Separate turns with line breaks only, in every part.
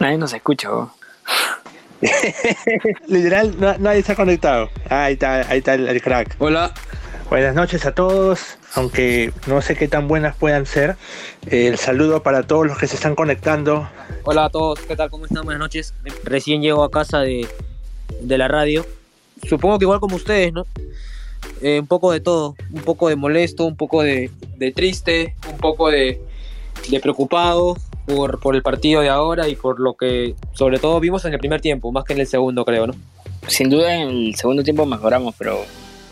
Nadie nos escucha.
Literal, nadie se ha conectado. Ahí está, ahí está el, crack.
Hola.
Buenas noches a todos, aunque no sé qué tan buenas puedan ser. el saludo para todos los que se están conectando.
Hola a todos, ¿qué tal? ¿Cómo están? Buenas noches. Recién llego a casa de, de la radio. Supongo que igual como ustedes, ¿no? Eh, un poco de todo, un poco de molesto, un poco de, de triste, un poco de, de preocupado, por, el partido de ahora y por lo que sobre todo vimos en el primer tiempo, más que en el segundo creo, ¿no?
Sin duda en el segundo tiempo mejoramos, pero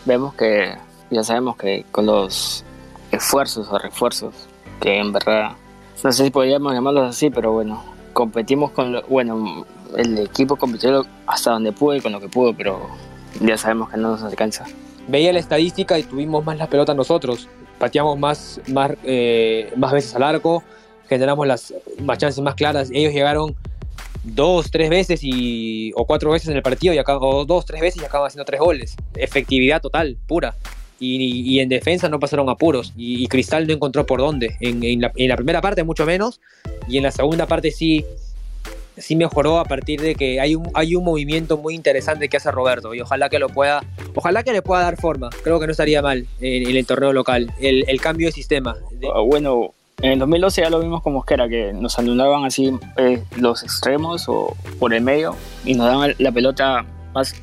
vemos que ya sabemos que con los esfuerzos o refuerzos, que en verdad, no sé si podríamos llamarlos así, pero bueno, competimos con, lo, bueno, el equipo compitió hasta donde pudo y con lo que pudo, pero ya sabemos que no nos alcanza.
Veía la estadística y tuvimos más la pelota nosotros, pateamos más, más, eh, más veces al arco, generamos las más chances más claras. Ellos llegaron dos, tres veces y, o cuatro veces en el partido y o dos, tres veces y acaban haciendo tres goles. Efectividad total, pura. Y, en defensa no pasaron apuros. Y, y Cristal no encontró por dónde. En, la, primera parte mucho menos. Y en la segunda parte sí, sí mejoró a partir de que hay un, hay un movimiento muy interesante que hace Roberto. Y ojalá que lo pueda, ojalá que le pueda dar forma. Creo que no estaría mal en, el torneo local. El, el cambio de sistema.
Ah, bueno, en el 2012 ya lo vimos como que era, que nos anulaban así eh, los extremos o por el medio y nos daban la pelota más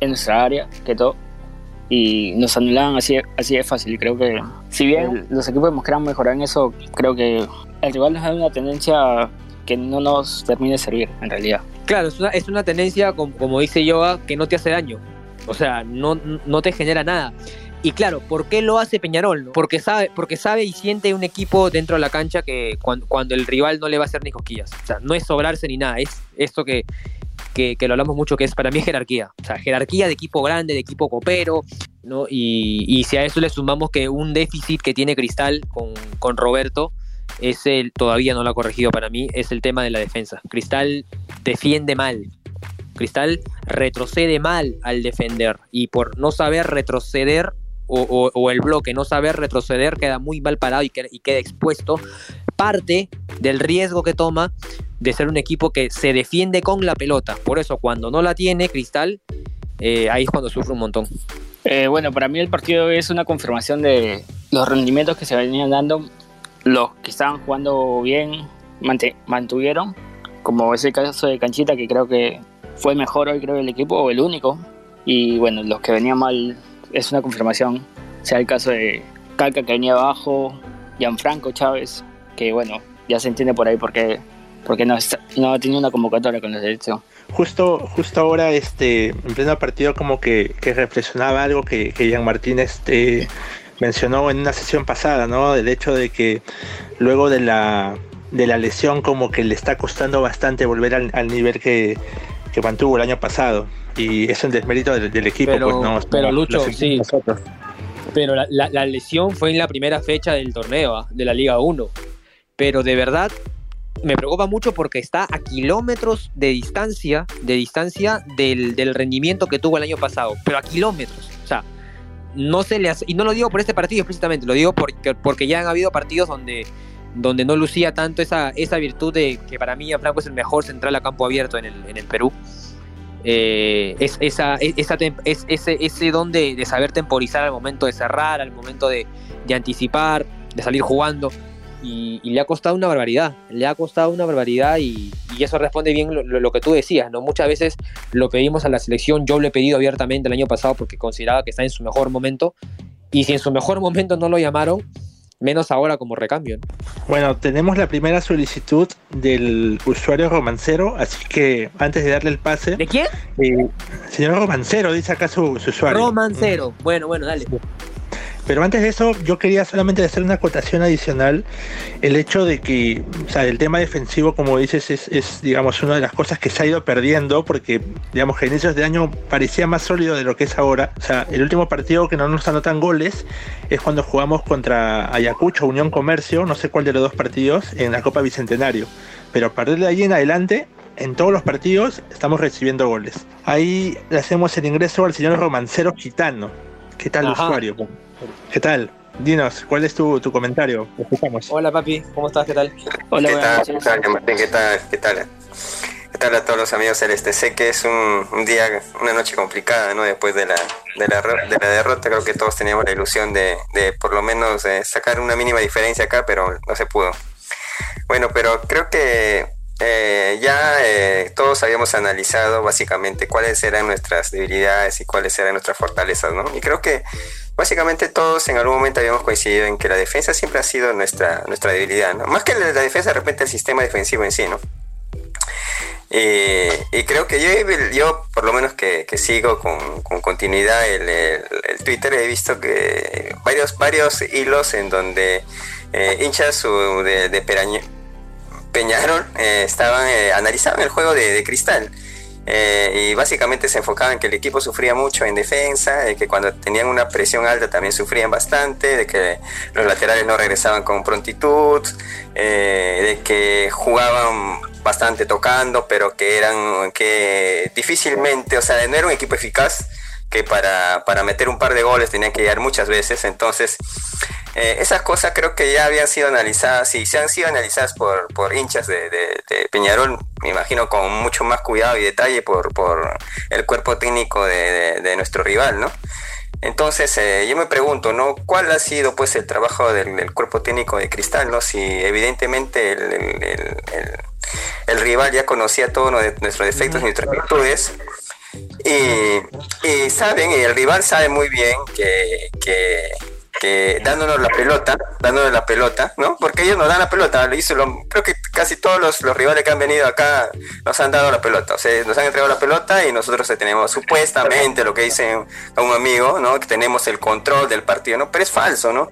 en nuestra área que todo. Y nos anulaban así, así de fácil. Creo que, si bien los equipos demostraron mejorar en eso, creo que el rival nos da una tendencia que no nos termine de servir en realidad.
Claro, es una, es una tendencia, como, como dice Yoga, que no te hace daño. O sea, no, no te genera nada. Y claro, ¿por qué lo hace Peñarol? Porque sabe, porque sabe y siente un equipo dentro de la cancha que cuando, el rival no le va a hacer ni cosquillas. O sea, no es sobrarse ni nada, es esto que, que, lo hablamos mucho, que es para mí jerarquía. O sea, jerarquía de equipo grande, de equipo copero, ¿no? Y, si a eso le sumamos que un déficit que tiene Cristal con, con Roberto, es el, todavía no lo ha corregido para mí, es el tema de la defensa. Cristal defiende mal. Cristal retrocede mal al defender y por no saber retroceder o, el bloque no saber retroceder queda muy mal parado y, queda expuesto, parte del riesgo que toma de ser un equipo que se defiende con la pelota. Por eso cuando no la tiene Cristal, eh, ahí es cuando sufre un montón.
Eh, bueno, para mí el partido es una confirmación de los rendimientos que se venían dando. Los que estaban jugando bien mantuvieron, como es el caso de Canchita, que creo que fue mejor hoy, creo, el equipo, o el único. Y bueno, los que venían mal es una confirmación. Sea el caso de Calca que venía abajo, Gianfranco Chávez, que bueno, ya se entiende por ahí porque, porque no, no ha tenido una convocatoria con la selección.
Justo, justo ahora, este, en pleno partido, como que, que reflexionaba algo que, que Jean Martín este, mencionó en una sesión pasada, ¿no? Del hecho de que luego de la, de la lesión, como que le está costando bastante volver al, al nivel que, que mantuvo el año pasado y es un desmérito del, equipo.
Pero,
pues,
pero Lucho, sí. Pero la, lesión fue en la primera fecha del torneo, ¿ah? de la Liga 1. Pero de verdad me preocupa mucho porque está a kilómetros de distancia, de distancia del, rendimiento que tuvo el año pasado. Pero a kilómetros. O sea, no se le hace, y no lo digo por este partido explícitamente, lo digo porque, porque ya han habido partidos donde, donde no lucía tanto esa, esa virtud de que para mí Franco es el mejor central a campo abierto en el, en el Perú. Eh, es, esa, es, ese, ese don de, saber temporizar al momento de cerrar, al momento de, anticipar, de salir jugando. Y, le ha costado una barbaridad, le ha costado una barbaridad y, eso responde bien lo, que tú decías, ¿no? Muchas veces lo pedimos a la selección, yo lo he pedido abiertamente el año pasado porque consideraba que está en su mejor momento y si en su mejor momento no lo llamaron, menos ahora como recambio.
Bueno, tenemos la primera solicitud del usuario romancero, así que antes de darle el pase.
¿De quién?
Eh, señor romancero, dice acá su, usuario.
Romancero, bueno, bueno, dale.
Pero antes de eso, yo quería solamente hacer una acotación adicional. El hecho de que, o sea, el tema defensivo, como dices, es, digamos, una de las cosas que se ha ido perdiendo, porque, digamos, que a inicios de año parecía más sólido de lo que es ahora. O sea, el último partido que no nos anotan goles es cuando jugamos contra Ayacucho, Unión Comercio, no sé cuál de los dos partidos, en la Copa Bicentenario. Pero a partir de ahí en adelante, en todos los partidos estamos recibiendo goles. Ahí le hacemos el ingreso al señor Romancero Gitano. ¿Qué tal, usuario? ¿Qué tal? dinos, ¿cuál es tu, comentario?
Hola, papi, ¿cómo estás? ¿Qué tal?
Hola, ¿Qué tal? ¿Qué tal, Martín? ¿Qué tal? ¿Qué tal? ¿Qué tal a todos los amigos celestes? Sé que es un, día, una noche complicada, ¿no? Después de la, de la, de la derrota, creo que todos teníamos la ilusión de, de por lo menos eh, sacar una mínima diferencia acá, pero no se pudo. Bueno, pero creo que eh, ya eh, todos habíamos analizado básicamente cuáles eran nuestras debilidades y cuáles eran nuestras fortalezas, ¿no? Y creo que básicamente todos en algún momento habíamos coincidido en que la defensa siempre ha sido nuestra, nuestra debilidad, ¿no? Más que la, defensa, de repente el sistema defensivo en sí, ¿no? Y, creo que yo, yo por lo menos que, sigo con, continuidad el, el, Twitter, he visto que varios, varios hilos en donde eh, hinchas de, de Peñarol eh, estaban eh, analizaban el juego de, Cristal. Eh, y básicamente se enfocaban en que el equipo sufría mucho en defensa, de que cuando tenían una presión alta también sufrían bastante, de que los laterales no regresaban con prontitud, de que jugaban bastante tocando, pero que eran que difícilmente, o sea, no era un equipo eficaz que para, para meter un par de goles tenían que llegar muchas veces, entonces eh, esas cosas creo que ya habían sido analizadas y se han sido analizadas por, por hinchas de, Peñarol, me imagino con mucho más cuidado y detalle por, por el cuerpo técnico de, nuestro rival, ¿no? Entonces eh, yo me pregunto, ¿no? ¿Cuál ha sido pues el trabajo del, cuerpo técnico de Cristal, ¿no? Si evidentemente el, el, rival ya conocía todos nuestros defectos y nuestras virtudes, y, y, saben, el rival sabe muy bien que, que, dándonos la pelota, dándonos la pelota, ¿no? Porque ellos nos dan la pelota, lo hizo, creo que casi todos los, rivales que han venido acá nos han dado la pelota, o sea, nos han entregado la pelota y nosotros tenemos supuestamente lo que dicen a un amigo, ¿no? Que tenemos el control del partido, ¿no? Pero es falso, ¿no?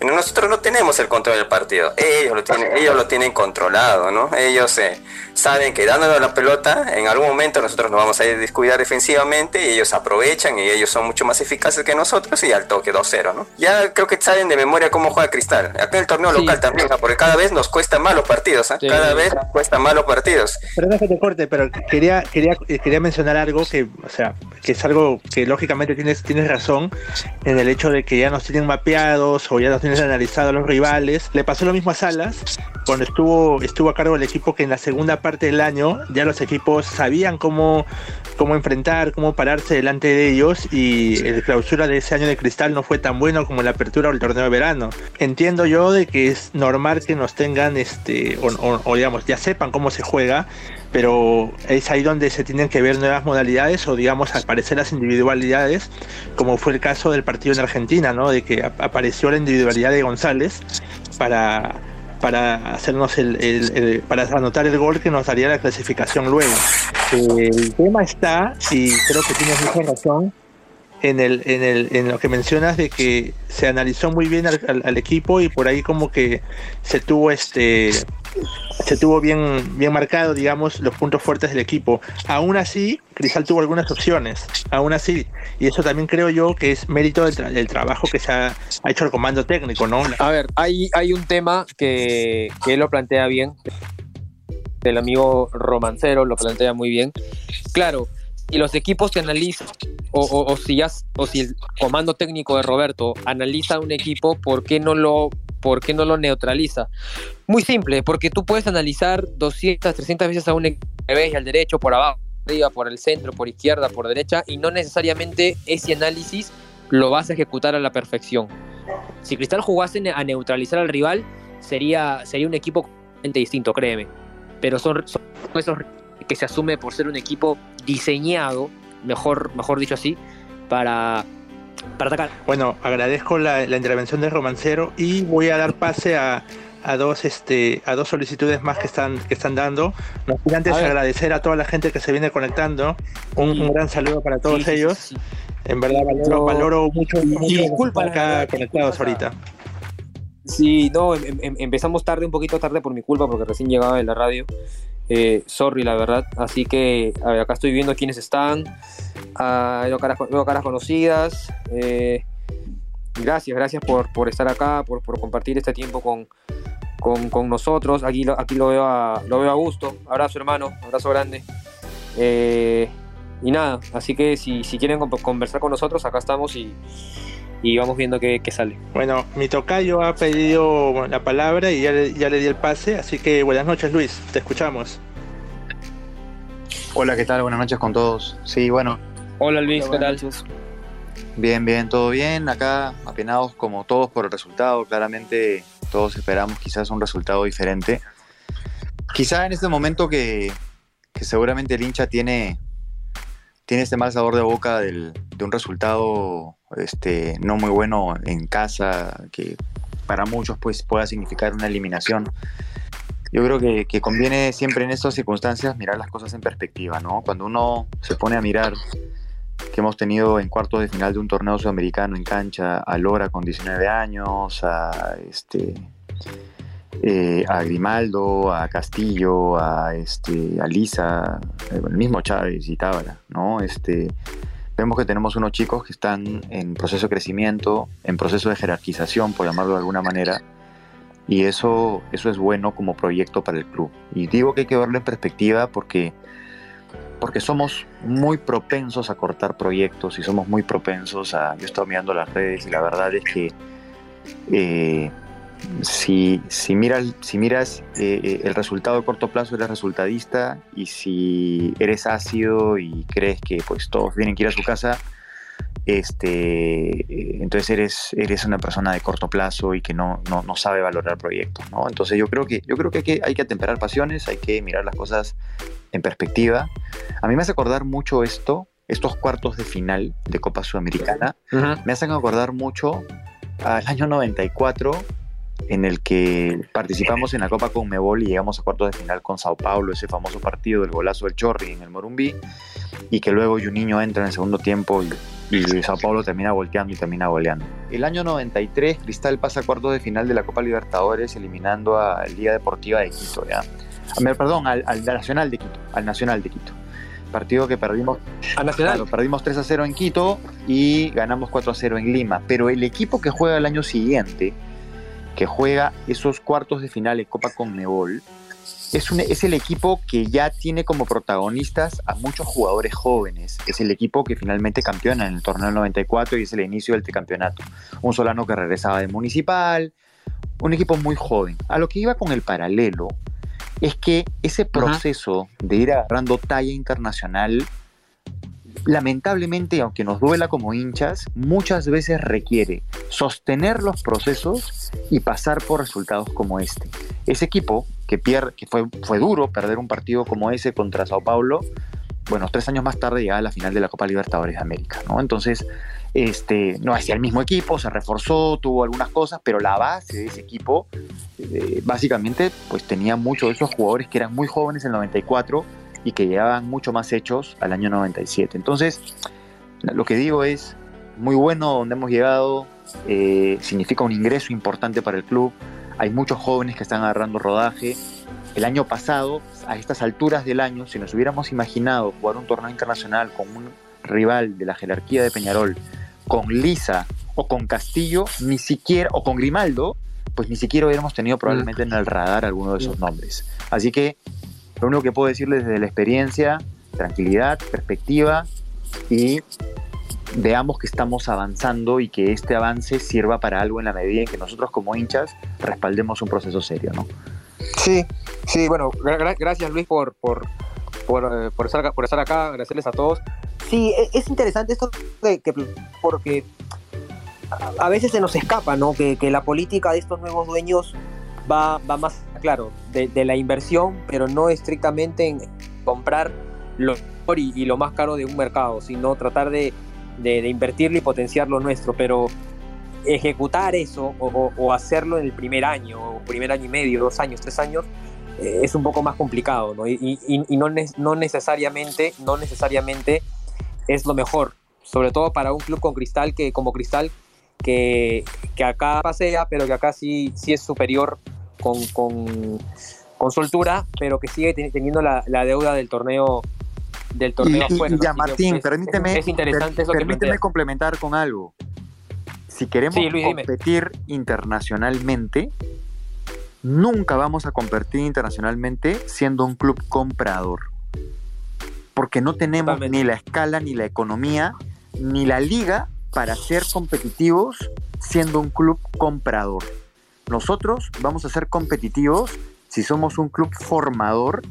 Nosotros no tenemos el control del partido, ellos lo tienen, ellos lo tienen controlado, ¿no? Ellos eh, saben que dándonos la pelota, en algún momento nosotros nos vamos a descuidar defensivamente y ellos aprovechan y ellos son mucho más eficaces que nosotros y al toque 2-0, ¿no? Ya creo que saben de memoria cómo juega Cristal. Acá en el torneo local también, porque cada vez nos cuesta más los partidos, ¿eh? Cada vez nos cuesta más los partidos.
Perdón que te corte, pero quería, quería, quería mencionar algo que, o sea, que es algo que lógicamente tienes, tienes razón en el hecho de que ya nos tienen mapeados o ya nos tienen analizado a los rivales. Le pasó lo mismo a Salas cuando estuvo, estuvo a cargo del equipo que en la segunda parte del año ya los equipos sabían cómo, cómo enfrentar, cómo pararse delante de ellos y el clausura de ese año de cristal no fue tan bueno como la apertura o el torneo de verano. Entiendo yo de que es normal que nos tengan, este, o, digamos, ya sepan cómo se juega, pero es ahí donde se tienen que ver nuevas modalidades o digamos aparecer las individualidades, como fue el caso del partido en Argentina, ¿no? De que apareció la individualidad de González para para hacernos el, para anotar el gol que nos daría la clasificación luego. El tema está, y creo que tienes mucha razón, en, el, en, el, en lo que mencionas de que se analizó muy bien al, equipo y por ahí como que se tuvo este se tuvo bien, bien marcado, digamos, los puntos fuertes del equipo. Aún así, Cristal tuvo algunas opciones, aún así. Y eso también creo yo que es mérito del, trabajo que se ha, hecho el comando técnico, ¿no?
A ver, hay, hay un tema que, que él lo plantea bien, del amigo Romancero lo plantea muy bien. Claro, y los equipos que analizan, o, o, si ya, o si el comando técnico de Roberto analiza un equipo, ¿por qué no lo ¿por qué no lo neutraliza? Muy simple, porque tú puedes analizar 200, 300 veces a un equipo y al derecho, por abajo, arriba, por el centro, por izquierda, por derecha, y no necesariamente ese análisis lo vas a ejecutar a la perfección. Si Cristal jugase a neutralizar al rival, sería, sería un equipo completamente distinto, créeme. Pero son, son esos que se asume por ser un equipo diseñado, mejor, mejor dicho así, para para atacar.
Bueno, agradezco la, intervención de Romancero y voy a dar pase a, dos este a dos solicitudes más que están que están dando. No antes agradecer a toda la gente que se viene conectando. Un, gran saludo para todos ellos. en verdad valoro, mucho, mucho acá conectados ahorita.
Sí, no, em, em, empezamos tarde, un poquito tarde por mi culpa, porque recién llegaba de la radio. Eh, sorry, la verdad. Así que acá estoy viendo quiénes están. Ah, veo, caras, caras, conocidas. Eh, gracias, gracias por, por, estar acá, por, por compartir este tiempo con, con, con, nosotros. Aquí, aquí lo, veo a, lo veo a gusto. Abrazo, hermano. Abrazo grande. Eh, y nada, así que si, si quieren conversar con nosotros, acá estamos y, y vamos viendo qué, sale.
Bueno, mi tocayo ha pedido la palabra y ya le, ya le di el pase, así que buenas noches Luis, te escuchamos.
Hola, ¿qué tal? Buenas noches con todos. Sí, bueno.
Hola Luis, ¿qué tal?
Bien, bien, todo bien. Acá apenados como todos por el resultado. Claramente todos esperamos quizás un resultado diferente. Quizá en este momento que, que seguramente el hincha tiene, tiene este mal sabor de boca del, de un resultado este, no muy bueno en casa, que para muchos pues, pueda significar una eliminación. Yo creo que, conviene siempre en estas circunstancias mirar las cosas en perspectiva, ¿no? Cuando uno se pone a mirar que hemos tenido en cuartos de final de un torneo sudamericano en cancha a Lora con 19 años, a este eh, a Grimaldo, a Castillo, a este a Lisa, el mismo Chávez y Tábara, ¿no? Este vemos que tenemos unos chicos que están en proceso de crecimiento, en proceso de jerarquización, por llamarlo de alguna manera, y eso, eso es bueno como proyecto para el club. Y digo que hay que verlo en perspectiva porque porque somos muy propensos a cortar proyectos y somos muy propensos a... Yo he estado mirando las redes y la verdad es que eh, si, si, miras, si miras eh, eh, el resultado de corto plazo eres resultadista y si eres ácido y crees que pues todos tienen que ir a su casa, este, entonces eres, eres una persona de corto plazo y que no, no, sabe valorar proyectos, ¿no? Entonces yo creo que, yo creo que hay, que hay que atemperar pasiones, hay que mirar las cosas en perspectiva. A mí me hace acordar mucho esto, estos cuartos de final de Copa Sudamericana, me hacen acordar mucho al año 94 en el que participamos en la Copa Conmebol y llegamos a cuartos de final con Sao Paulo, ese famoso partido del golazo del Chorri en el Morumbí, y que luego Juninho entra en el segundo tiempo y, Sao Paulo termina volteando y termina goleando. El año 93, Cristal pasa a cuartos de final de la Copa Libertadores eliminando a Liga Deportiva de Quito, ¿ya? Perdón, al, Nacional de Quito, al Nacional de Quito partido que perdimos.
¿Al Nacional?
perdimos 3 a 0 en Quito y ganamos 4 a 0 en Lima. Pero el equipo que juega el año siguiente que juega esos cuartos de final en Copa Conmebol, es, un, es el equipo que ya tiene como protagonistas a muchos jugadores jóvenes. Es el equipo que finalmente campeona en el torneo del 94 y es el inicio del tricampeonato. Un Solano que regresaba de Municipal, un equipo muy joven. A lo que iba con el paralelo es que ese proceso de ir agarrando talla internacional lamentablemente, aunque nos duela como hinchas, muchas veces requiere sostener los procesos y pasar por resultados como este. Ese equipo que, pierde, que fue, fue duro perder un partido como ese contra Sao Paulo, bueno, tres años más tarde llegaba a la final de la Copa Libertadores de América. Entonces, este, no hacía el mismo equipo, se reforzó, tuvo algunas cosas, pero la base de ese equipo, eh, básicamente, pues tenía muchos de esos jugadores que eran muy jóvenes en el 94 y que llegaban mucho más hechos al año 97. Entonces, lo que digo es, muy bueno donde hemos llegado, eh, significa un ingreso importante para el club, hay muchos jóvenes que están agarrando rodaje. El año pasado, a estas alturas del año, si nos hubiéramos imaginado jugar un torneo internacional con un rival de la jerarquía de Peñarol, con Lisa o con Castillo, ni siquiera, o con Grimaldo, pues ni siquiera hubiéramos tenido probablemente en el radar alguno de esos nombres. Así que lo único que puedo decirles desde la experiencia, tranquilidad, perspectiva y veamos que estamos avanzando y que este avance sirva para algo en la medida en que nosotros como hinchas respaldemos un proceso serio, ¿no?
Sí, sí, bueno, gracias Luis por, por, eh, por, estar, por estar acá, agradecerles a todos. Sí, e, es interesante esto que, porque a veces se nos escapa, ¿no? Que, que la política de estos nuevos dueños va, va más claro, de, la inversión, pero no estrictamente en comprar lo mejor y, lo más caro de un mercado, sino tratar de, de, invertirlo y potenciar lo nuestro. Pero ejecutar eso o, hacerlo en el primer año, o primer año y medio, dos años, tres años, eh, es un poco más complicado, ¿no? Y, no, no, necesariamente, no necesariamente es lo mejor, sobre todo para un club con Cristal que como Cristal que, que acá pasea, pero que acá sí, sí es superior con, con, soltura, pero que sigue teniendo la, deuda del torneo del torneo
y, ya, Martín, permíteme, es interesante permíteme complementar con algo. Si queremos competir internacionalmente, nunca vamos a competir internacionalmente siendo un club comprador. Porque no tenemos ni la escala, ni la economía, ni la liga para ser competitivos siendo un club comprador. Nosotros vamos a ser competitivos si somos un club formador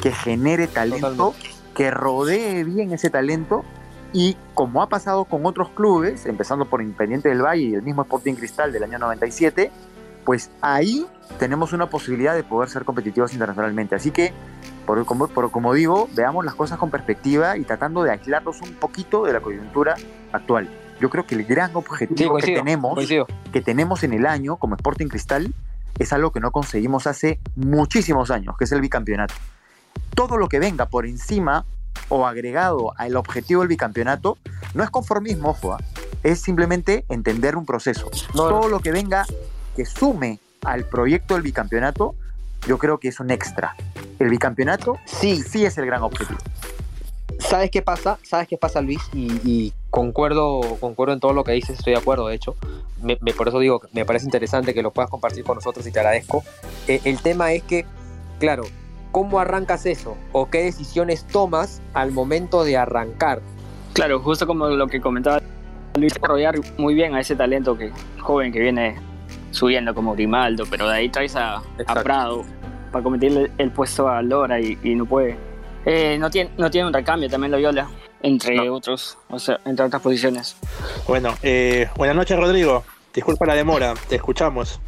que genere talento, que rodee bien ese talento y como ha pasado con otros clubes, empezando por Independiente del Valle y el mismo Sporting Cristal del año 97, pues ahí tenemos una posibilidad de poder ser competitivos internacionalmente. Así que, por, como, como digo, veamos las cosas con perspectiva y tratando de aislarnos un poquito de la coyuntura actual. Yo creo que el gran objetivo que, tenemos, que tenemos en el año como Sporting Cristal es algo que no conseguimos hace muchísimos años, que es el bicampeonato. Todo lo que venga por encima o agregado al objetivo del bicampeonato no es conformismo, ojo, es simplemente entender un proceso. Todo lo que venga que sume al proyecto del bicampeonato, yo creo que es un extra. El bicampeonato sí, sí es el gran objetivo.
¿Sabes qué pasa? ¿Sabes qué pasa, Luis? Y, concuerdo, concuerdo en todo lo que dices, estoy de acuerdo, de hecho. Me, por eso digo, me parece interesante que lo puedas compartir con nosotros y te agradezco. Eh, el tema es que, claro, ¿cómo arrancas eso? ¿O qué decisiones tomas al momento de arrancar?
Claro, justo como lo que comentaba Luis, desarrollar muy bien a ese talento que joven que viene subiendo como Grimaldo, pero de ahí traes a, Prado para competir el, puesto a Lora y, no puede. Eh, no, tiene, no tiene un recambio también la Viola, entre otros, o sea, entre otras posiciones.
Bueno, eh, buenas noches Rodrigo, disculpa la demora, te escuchamos.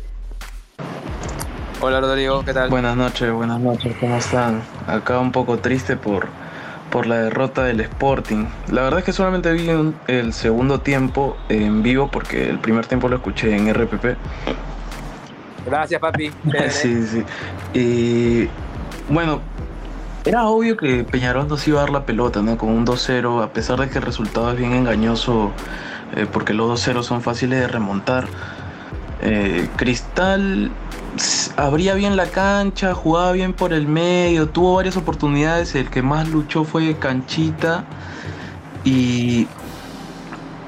Hola Rodrigo, ¿qué tal?
Buenas noches, buenas noches, ¿cómo están? Acá un poco triste por, por la derrota del Sporting. La verdad es que solamente vi el segundo tiempo en vivo porque el primer tiempo lo escuché en RPP.
Gracias, papi.
sí, sí. Y bueno, era obvio que Peñarol nos iba a dar la pelota, ¿no? Con un 2-0, a pesar de que el resultado es bien engañoso, eh, porque los 2-0 son fáciles de remontar. Eh, Cristal abría bien la cancha, jugaba bien por el medio, tuvo varias oportunidades, el que más luchó fue Canchita y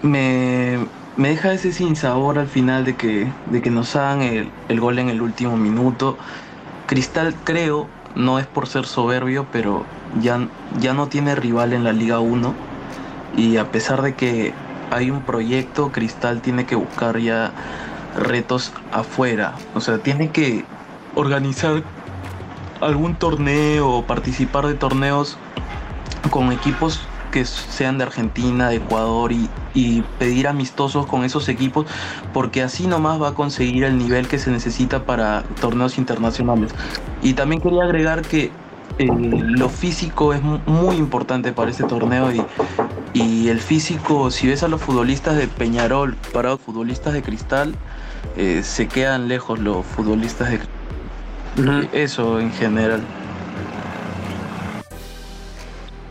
me, deja ese sinsabor al final de que, de que nos hagan el, gol en el último minuto. Cristal creo, no es por ser soberbio, pero ya, ya no tiene rival en la Liga 1 y a pesar de que hay un proyecto, Cristal tiene que buscar ya retos afuera. O sea, tiene que organizar algún torneo o participar de torneos con equipos que sean de Argentina, de Ecuador y, pedir amistosos con esos equipos porque así nomás va a conseguir el nivel que se necesita para torneos internacionales. Y también quería agregar que eh, lo físico es muy importante para este torneo y, y el físico, si ves a los futbolistas de Peñarol para los futbolistas de Cristal, eh, se quedan lejos los futbolistas de eso en general.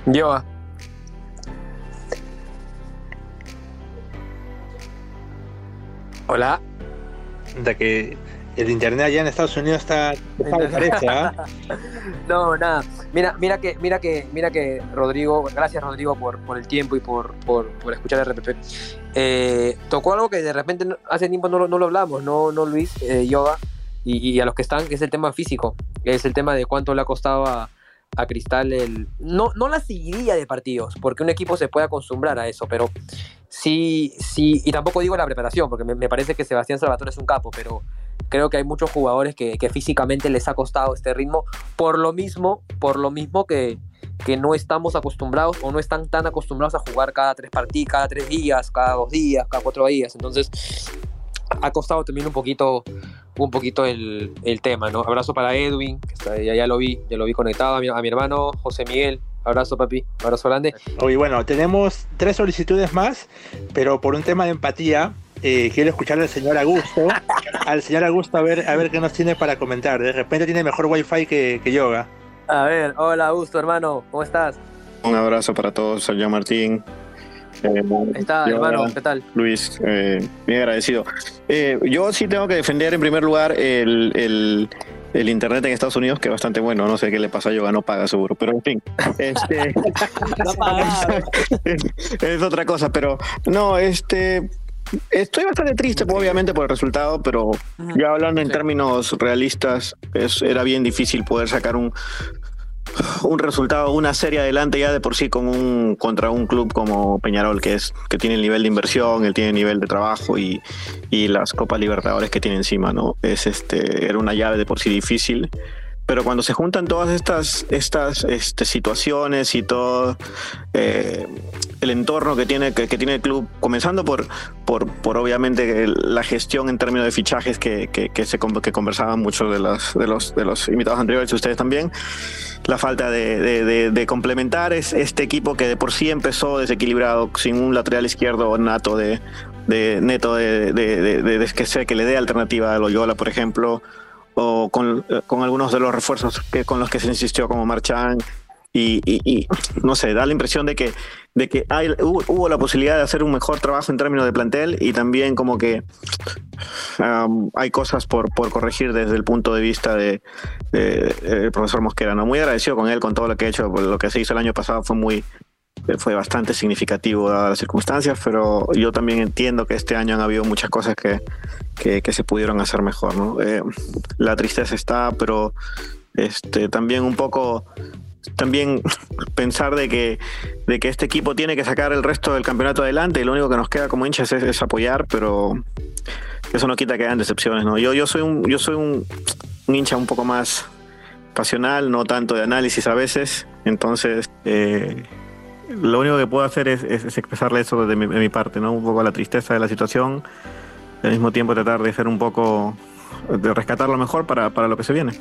Yo. Hola.
De que el internet allá en Estados Unidos está ¿ah?
no nada mira mira que mira que mira que Rodrigo gracias Rodrigo por, por el tiempo y por, por, por escuchar el RPP eh, tocó algo que de repente hace tiempo no, no lo hablamos no no Luis eh, Yoga y, a los que están que es el tema físico es el tema de cuánto le ha costado a, a Cristal el no no la seguiría de partidos porque un equipo se puede acostumbrar a eso pero sí sí y tampoco digo la preparación porque me, parece que Sebastián Salvatore es un capo pero creo que hay muchos jugadores que, físicamente les ha costado este ritmo por lo mismo, por lo mismo que, que no estamos acostumbrados o no están tan acostumbrados a jugar cada tres partidos, cada tres días, cada dos días, cada cuatro días. Entonces, ha costado también un poquito, un poquito el, tema, ¿no? Abrazo para Edwin, que ya, ya, lo vi, ya lo vi conectado, a mi, a mi hermano José Miguel. Abrazo, papi. Abrazo grande.
Oye, bueno, tenemos tres solicitudes más, pero por un tema de empatía, eh, quiero escuchar al señor Augusto, al señor Augusto a ver, a ver qué nos tiene para comentar. De repente tiene mejor wifi que, que Yoga.
A ver, hola Augusto, hermano, ¿cómo estás?
Un abrazo para todos, Sergio Martín.
Eh, está, hermano, ¿qué tal?
Luis, eh, bien agradecido. Eh, yo sí tengo que defender en primer lugar el, el, el, internet en Estados Unidos, que es bastante bueno. No sé qué le pasa a Yoga, no paga seguro, pero en fin. Este, es, es otra cosa, pero no, este Estoy bastante triste, obviamente, por el resultado, pero ya hablando en términos realistas, era bien difícil poder sacar un, un resultado, una serie adelante ya de por sí con un contra un club como Peñarol que es que tiene el nivel de inversión, él tiene el nivel de trabajo y, y las Copas Libertadores que tiene encima, ¿no? Es este era una llave de por sí difícil pero cuando se juntan todas estas, estas este, situaciones y todo eh, el entorno que tiene, que, tiene el club, comenzando por, por, por, obviamente la gestión en términos de fichajes que, que, se, que conversaban muchos de los, de, los, de los invitados anteriores, ustedes también, la falta de, de, complementar es este equipo que de por sí empezó desequilibrado, sin un lateral izquierdo nato de, de neto de, de, que sé que le dé alternativa a Loyola, por ejemplo o con, con, algunos de los refuerzos con los que se insistió como Marchán y, no sé, da la impresión de que, de que hay, hubo, la posibilidad de hacer un mejor trabajo en términos de plantel y también como que hay cosas por, por corregir desde el punto de vista de, el profesor Mosquera. ¿no? Muy agradecido con él, con todo lo que ha hecho, lo que se hizo el año pasado fue muy, fue bastante significativo dadas las circunstancias, pero yo también entiendo que este año han habido muchas cosas que, que, se pudieron hacer mejor. ¿no? Eh, la tristeza está, pero este, también un poco también pensar de que, de que este equipo tiene que sacar el resto del campeonato adelante y lo único que nos queda como hinchas es, apoyar, pero eso no quita que hayan decepciones. ¿no? Yo, yo soy, un, yo soy un, hincha un poco más pasional, no tanto de análisis a veces, entonces... Eh, lo único que puedo hacer es, expresarle eso de mi, parte, ¿no? Un poco la tristeza de la situación, y al mismo tiempo tratar de ser un poco, de rescatar lo mejor para, para lo que se viene.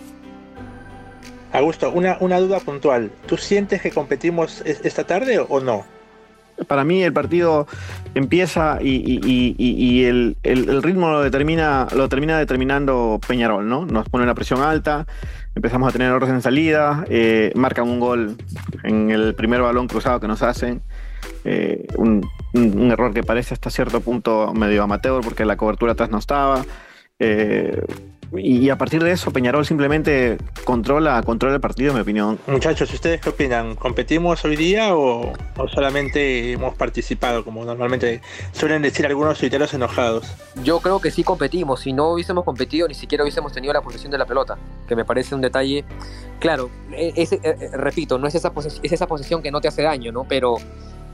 Augusto, una, una duda puntual. ¿Tú sientes que competimos esta tarde o no?
Para mí el partido empieza y, el, el, ritmo lo determina, lo termina determinando Peñarol, ¿no? Nos pone una presión alta, empezamos a tener errores en salida, eh, marcan un gol en el primer balón cruzado que nos hacen. Eh, un, error que parece hasta cierto punto medio amateur porque la cobertura atrás no estaba. Eh, y a partir de eso, Peñarol simplemente controla, controla el partido, en mi opinión.
Muchachos, ¿ustedes qué opinan? ¿Competimos hoy día o, solamente hemos participado, como normalmente suelen decir algunos tuiteros enojados?
Yo creo que sí competimos. Si no hubiésemos competido, ni siquiera hubiésemos tenido la posesión de la pelota, que me parece un detalle. Claro, e, ese, e, e, repito, no es esa, posesión, es esa posesión que no te hace daño, ¿no? Pero,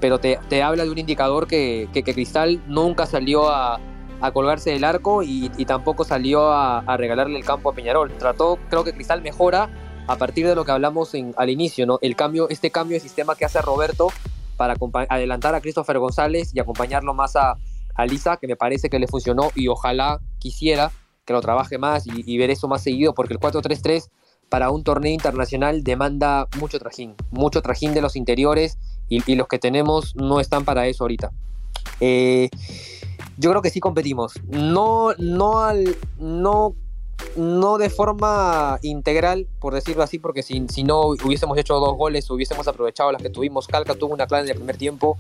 pero te, habla de un indicador que, que Cristal nunca salió a a colgarse del arco y, tampoco salió a, regalarle el campo a Peñarol. Trató, creo que Cristal mejora a partir de lo que hablamos en, al inicio, ¿no? El cambio, este cambio de sistema que hace Roberto para adelantar a Christopher González y acompañarlo más a, a, Lisa, que me parece que le funcionó y ojalá quisiera que lo trabaje más y, ver eso más seguido, porque el 4-3-3 para un torneo internacional demanda mucho trajín, mucho trajín de los interiores y, y los que tenemos no están para eso ahorita. Eh, yo creo que sí competimos. No, no al. No, no de forma integral, por decirlo así, porque si, si no hubiésemos hecho dos goles, hubiésemos aprovechado las que tuvimos. Calca tuvo una clara en el primer tiempo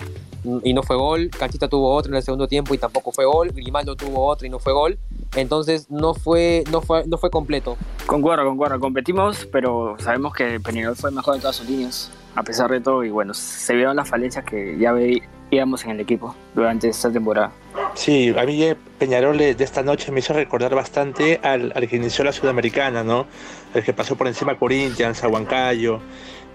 y no fue gol. Canchita tuvo otra en el segundo tiempo y tampoco fue gol. Grimaldo tuvo otra y no fue gol. Entonces no fue, no fue, no fue completo.
Concuerdo, concuerdo. Competimos, pero sabemos que Peñarol fue mejor de todas sus líneas, a pesar de todo. Y bueno, se vieron las falencias que ya veíamos en el equipo durante esta temporada.
Sí, a mí Peñarol de esta noche me hizo recordar bastante al, que inició la Sudamericana, ¿no? El que pasó por encima a Corinthians, a Huancayo.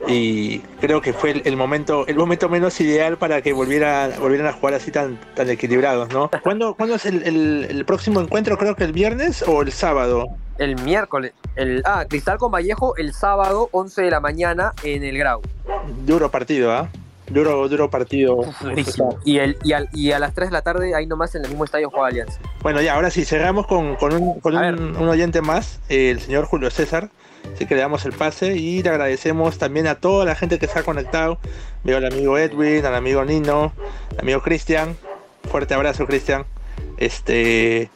Y creo que fue el, momento el momento menos ideal para que volviera, volvieran a jugar así tan, tan equilibrados, ¿no? ¿Cuándo, ¿cuándo es el, el, próximo encuentro? Creo que el viernes o el sábado.
El miércoles. El, ah, Cristal con Vallejo el sábado, 11 de la mañana en el Grau.
Duro partido, ¿ah? Duro, duro partido.
y, el, y, y, a las 3 de la tarde, ahí nomás en el mismo estadio juega Alianza.
Bueno, ya, ahora sí, cerramos con, con, un, con un, oyente más, el señor Julio César. Así que le damos el pase y le agradecemos también a toda la gente que se ha conectado. Veo al amigo Edwin, al amigo Nino, al amigo Cristian. Fuerte abrazo, Cristian. Este,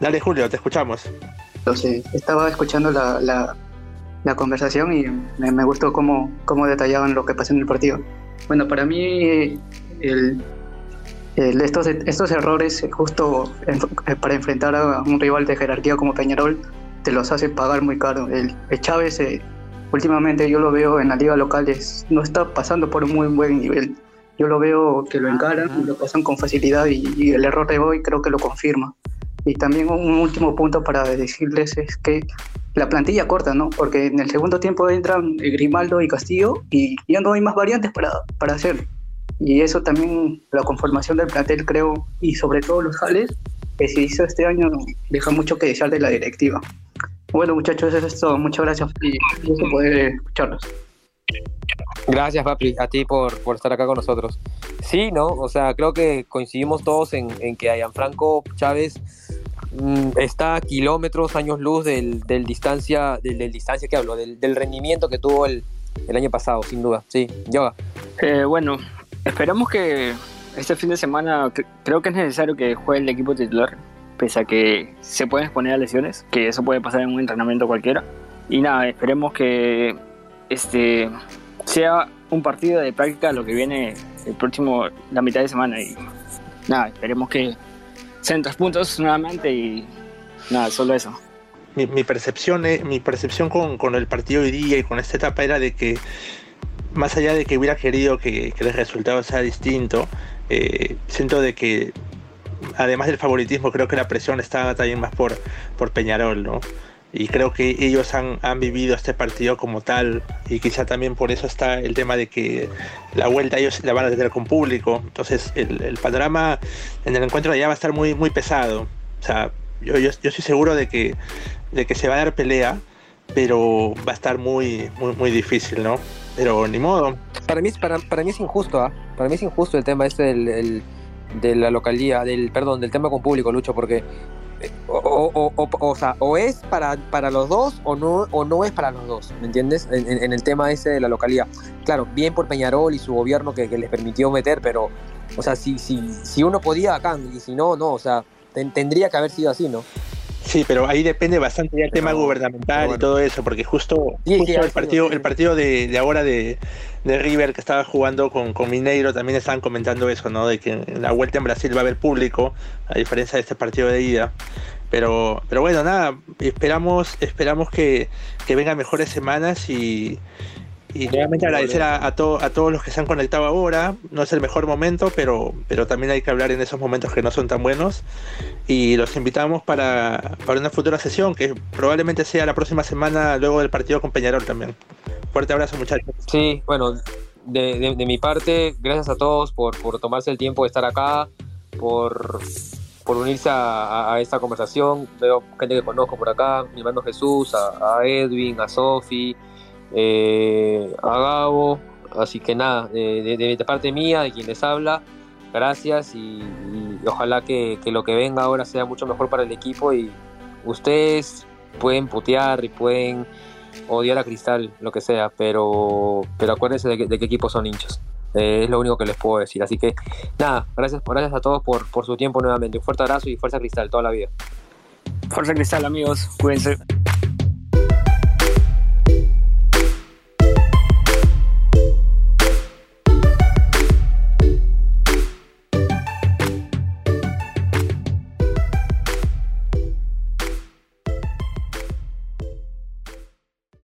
dale Julio, te escuchamos.
Entonces, estaba escuchando la, la, la conversación y me, me, gustó cómo, cómo detallaban lo que pasó en el partido. Bueno, para mí el, estos, estos errores justo para enfrentar a un rival de jerarquía como Peñarol te los hace pagar muy caro. El, Chávez eh, últimamente yo lo veo en la liga local no está pasando por un muy buen nivel. Yo lo veo que lo encaran, lo pasan con facilidad y, el error de hoy creo que lo confirma. Y también un último punto para decirles es que la plantilla corta, ¿no? Porque en el segundo tiempo entran Grimaldo y Castillo y ya no hay más variantes para, para hacer. Y eso también, la conformación del plantel, creo, y sobre todo los jales, que se hizo este año, deja mucho que desear de la directiva. Bueno, muchachos, eso es todo. Muchas gracias y gusto poder escucharlos.
Gracias, Papi, a ti por, por, estar acá con nosotros. Sí, ¿no? O sea, creo que coincidimos todos en, en que Franco Chávez está a kilómetros, años luz del, del distancia, del, distancia que hablo, del, del rendimiento que tuvo el, el, año pasado, sin duda. Sí, Yoga.
Eh, bueno, esperamos que este fin de semana, creo que es necesario que juegue el equipo titular, pese a que se pueden exponer a lesiones, que eso puede pasar en un entrenamiento cualquiera. Y nada, esperemos que este sea un partido de práctica lo que viene el próximo, la mitad de semana. Y nada, esperemos que sean tres puntos nuevamente y nada, solo eso.
Mi, percepción, mi percepción con, con, el partido hoy día y con esta etapa era de que, más allá de que hubiera querido que, el resultado sea distinto, eh, siento de que, además del favoritismo, creo que la presión está también más por, por Peñarol, ¿no? Y creo que ellos han, han, vivido este partido como tal y quizá también por eso está el tema de que la vuelta ellos la van a tener con público. Entonces el, el panorama en el encuentro de allá va a estar muy muy pesado. O sea yo, yo, yo, estoy seguro de que de que se va a dar pelea pero va a estar muy muy muy difícil no pero ni modo.
Para mí para, para mí es injusto ¿eh? para mí es injusto el tema este del el, de la localidad del perdón del tema con público Lucho porque o, o, o, sea, o es para, para los dos o no, o no es para los dos, ¿me entiendes? En, el tema ese de la localidad. Claro, bien por Peñarol y su gobierno que, les permitió meter, pero, o sea, si, si, si uno podía acá y si no, no, o sea, ten, tendría que haber sido así, ¿no?
Sí, pero ahí depende bastante del tema gubernamental bueno. y todo eso, porque justo, sí, justo sí, el, partido, sí. el partido de, de ahora de, de, River que estaba jugando con, con, Mineiro también estaban comentando eso, ¿no? De que en la vuelta en Brasil va a haber público, a diferencia de este partido de ida. Pero, pero bueno, nada, esperamos, esperamos que, que vengan mejores semanas y, y nuevamente agradecer a, a, to, a, todos los que se han conectado ahora. No es el mejor momento, pero, pero también hay que hablar en esos momentos que no son tan buenos. Y los invitamos para, para una futura sesión, que probablemente sea la próxima semana luego del partido con Peñarol también. Fuerte abrazo, muchachos.
Sí, bueno, de, de, de mi parte, gracias a todos por, por, tomarse el tiempo de estar acá, por, por unirse a, a, esta conversación. Veo gente que conozco por acá, mi hermano Jesús, a, a Edwin, a Sofi eh, a Gabo. Así que nada, de, parte mía, de quien les habla, gracias y, ojalá que, que, lo que venga ahora sea mucho mejor para el equipo y ustedes pueden putear y pueden odiar a Cristal, lo que sea, pero, pero acuérdense de, que, de qué equipo son hinchas. Eh, es lo único que les puedo decir. Así que nada, gracias, gracias a todos por, por su tiempo nuevamente. Un fuerte abrazo y fuerza Cristal toda la vida.
Fuerza Cristal, amigos. Cuídense.